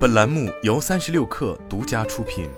本栏目由三十六氪独家出品。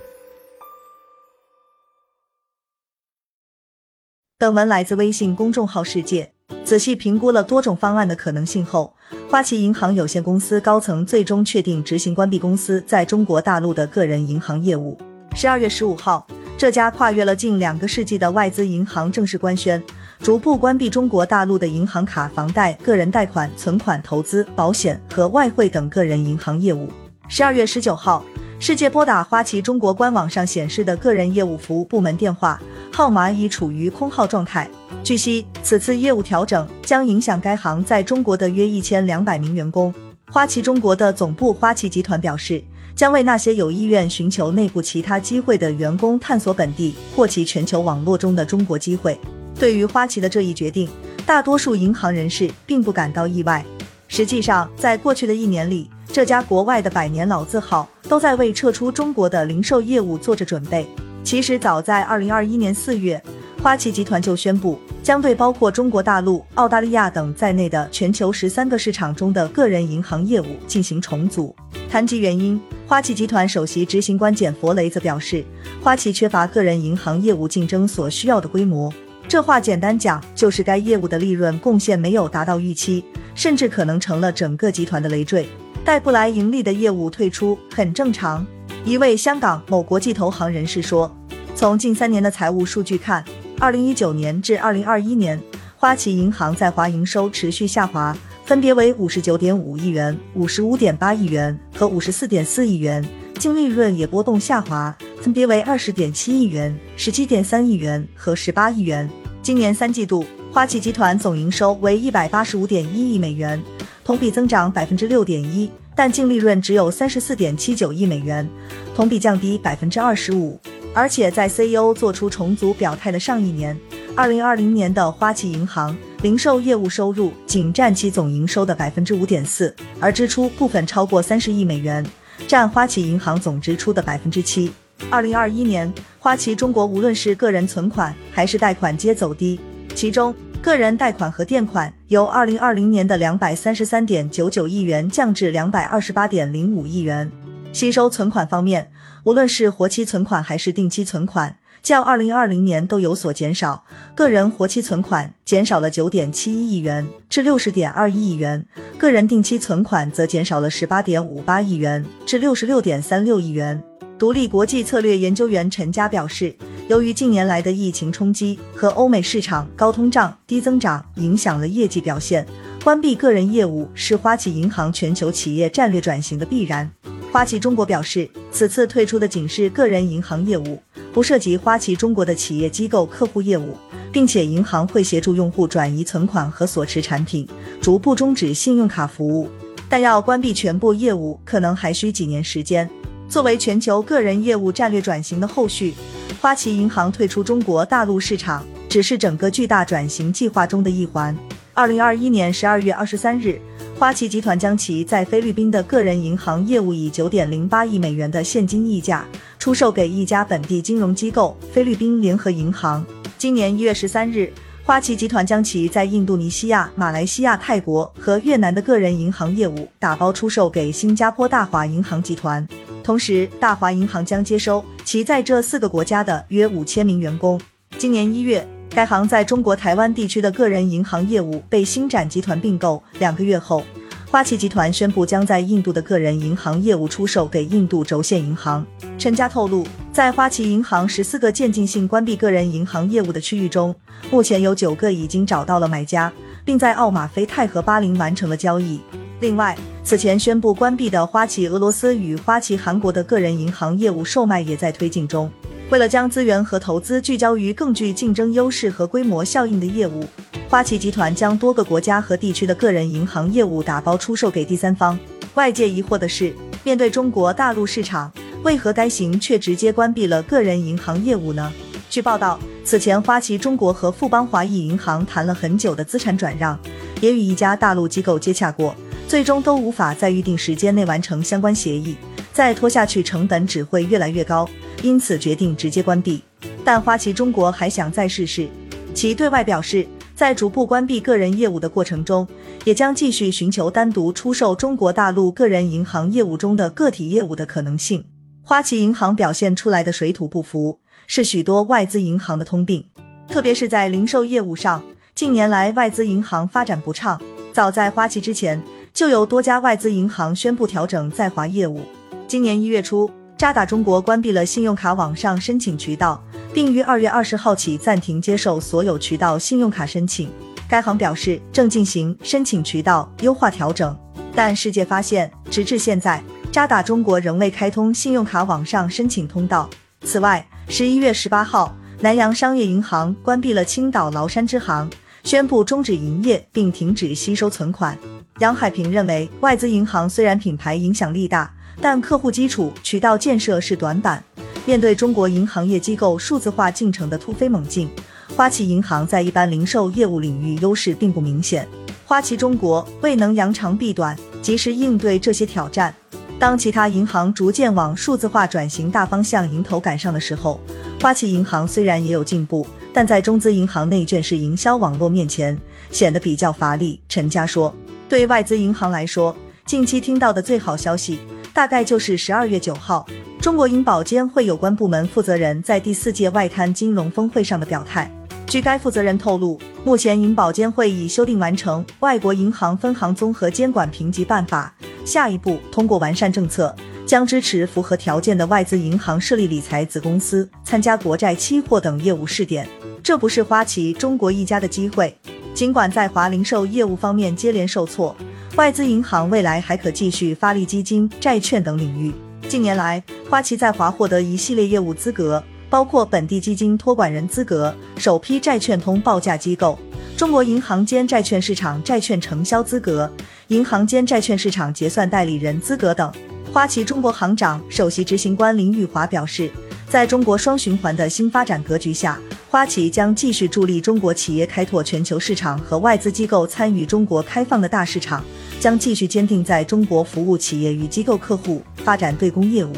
本文来自微信公众号“世界”。仔细评估了多种方案的可能性后，花旗银行有限公司高层最终确定执行关闭公司在中国大陆的个人银行业务。十二月十五号，这家跨越了近两个世纪的外资银行正式官宣。逐步关闭中国大陆的银行卡、房贷、个人贷款、存款、投资、保险和外汇等个人银行业务。十二月十九号，世界拨打花旗中国官网上显示的个人业务服务部门电话号码已处于空号状态。据悉，此次业务调整将影响该行在中国的约一千两百名员工。花旗中国的总部花旗集团表示，将为那些有意愿寻求内部其他机会的员工探索本地或其全球网络中的中国机会。对于花旗的这一决定，大多数银行人士并不感到意外。实际上，在过去的一年里，这家国外的百年老字号都在为撤出中国的零售业务做着准备。其实，早在二零二一年四月，花旗集团就宣布将对包括中国大陆、澳大利亚等在内的全球十三个市场中的个人银行业务进行重组。谈及原因，花旗集团首席执行官简佛雷则表示，花旗缺乏个人银行业务竞争所需要的规模。这话简单讲，就是该业务的利润贡献没有达到预期，甚至可能成了整个集团的累赘，带不来盈利的业务退出很正常。一位香港某国际投行人士说：“从近三年的财务数据看，二零一九年至二零二一年，花旗银行在华营收持续下滑，分别为五十九点五亿元、五十五点八亿元和五十四点四亿元，净利润也波动下滑，分别为二十点七亿元、十七点三亿元和十八亿元。”今年三季度，花旗集团总营收为一百八十五点一亿美元，同比增长百分之六点一，但净利润只有三十四点七九亿美元，同比降低百分之二十五。而且在 CEO 做出重组表态的上一年，二零二零年的花旗银行零售业务收入仅占其总营收的百分之五点四，而支出部分超过三十亿美元，占花旗银行总支出的百分之七。二零二一年，花旗中国无论是个人存款还是贷款皆走低，其中个人贷款和垫款由二零二零年的两百三十三点九九亿元降至两百二十八点零五亿元。吸收存款方面，无论是活期存款还是定期存款，较二零二零年都有所减少。个人活期存款减少了九点七一亿元至六十点二一亿元，个人定期存款则减少了十八点五八亿元至六十六点三六亿元。独立国际策略研究员陈佳表示，由于近年来的疫情冲击和欧美市场高通胀、低增长影响了业绩表现，关闭个人业务是花旗银行全球企业战略转型的必然。花旗中国表示，此次退出的仅是个人银行业务，不涉及花旗中国的企业机构客户业务，并且银行会协助用户转移存款和所持产品，逐步终止信用卡服务。但要关闭全部业务，可能还需几年时间。作为全球个人业务战略转型的后续，花旗银行退出中国大陆市场只是整个巨大转型计划中的一环。二零二一年十二月二十三日，花旗集团将其在菲律宾的个人银行业务以九点零八亿美元的现金溢价出售给一家本地金融机构——菲律宾联合银行。今年一月十三日，花旗集团将其在印度尼西亚、马来西亚、泰国和越南的个人银行业务打包出售给新加坡大华银行集团。同时，大华银行将接收其在这四个国家的约五千名员工。今年一月，该行在中国台湾地区的个人银行业务被星展集团并购。两个月后，花旗集团宣布将在印度的个人银行业务出售给印度轴线银行。陈家透露，在花旗银行十四个渐进性关闭个人银行业务的区域中，目前有九个已经找到了买家，并在奥马菲泰和巴林完成了交易。另外，此前宣布关闭的花旗俄罗斯与花旗韩国的个人银行业务售卖也在推进中。为了将资源和投资聚焦于更具竞争优势和规模效应的业务，花旗集团将多个国家和地区的个人银行业务打包出售给第三方。外界疑惑的是，面对中国大陆市场，为何该行却直接关闭了个人银行业务呢？据报道，此前花旗中国和富邦华裔银行谈了很久的资产转让，也与一家大陆机构接洽过。最终都无法在预定时间内完成相关协议，再拖下去成本只会越来越高，因此决定直接关闭。但花旗中国还想再试试，其对外表示，在逐步关闭个人业务的过程中，也将继续寻求单独出售中国大陆个人银行业务中的个体业务的可能性。花旗银行表现出来的水土不服，是许多外资银行的通病，特别是在零售业务上。近年来，外资银行发展不畅。早在花旗之前，就有多家外资银行宣布调整在华业务。今年一月初，渣打中国关闭了信用卡网上申请渠道，并于二月二十号起暂停接受所有渠道信用卡申请。该行表示正进行申请渠道优化调整，但世界发现，直至现在。渣打中国仍未开通信用卡网上申请通道。此外，十一月十八号，南洋商业银行关闭了青岛崂山支行，宣布终止营业并停止吸收存款。杨海平认为，外资银行虽然品牌影响力大，但客户基础、渠道建设是短板。面对中国银行业机构数字化进程的突飞猛进，花旗银行在一般零售业务领域优势并不明显。花旗中国未能扬长避短，及时应对这些挑战。当其他银行逐渐往数字化转型大方向迎头赶上的时候，花旗银行虽然也有进步，但在中资银行内卷式营销网络面前显得比较乏力。陈佳说：“对外资银行来说，近期听到的最好消息，大概就是十二月九号，中国银保监会有关部门负责人在第四届外滩金融峰会上的表态。据该负责人透露，目前银保监会已修订完成《外国银行分行综合监管评级办法》。”下一步，通过完善政策，将支持符合条件的外资银行设立理财子公司，参加国债期货等业务试点。这不是花旗中国一家的机会。尽管在华零售业务方面接连受挫，外资银行未来还可继续发力基金、债券等领域。近年来，花旗在华获得一系列业务资格，包括本地基金托管人资格、首批债券通报价机构。中国银行间债券市场债券承销资格、银行间债券市场结算代理人资格等。花旗中国行长、首席执行官林玉华表示，在中国双循环的新发展格局下，花旗将继续助力中国企业开拓全球市场和外资机构参与中国开放的大市场，将继续坚定在中国服务企业与机构客户，发展对公业务。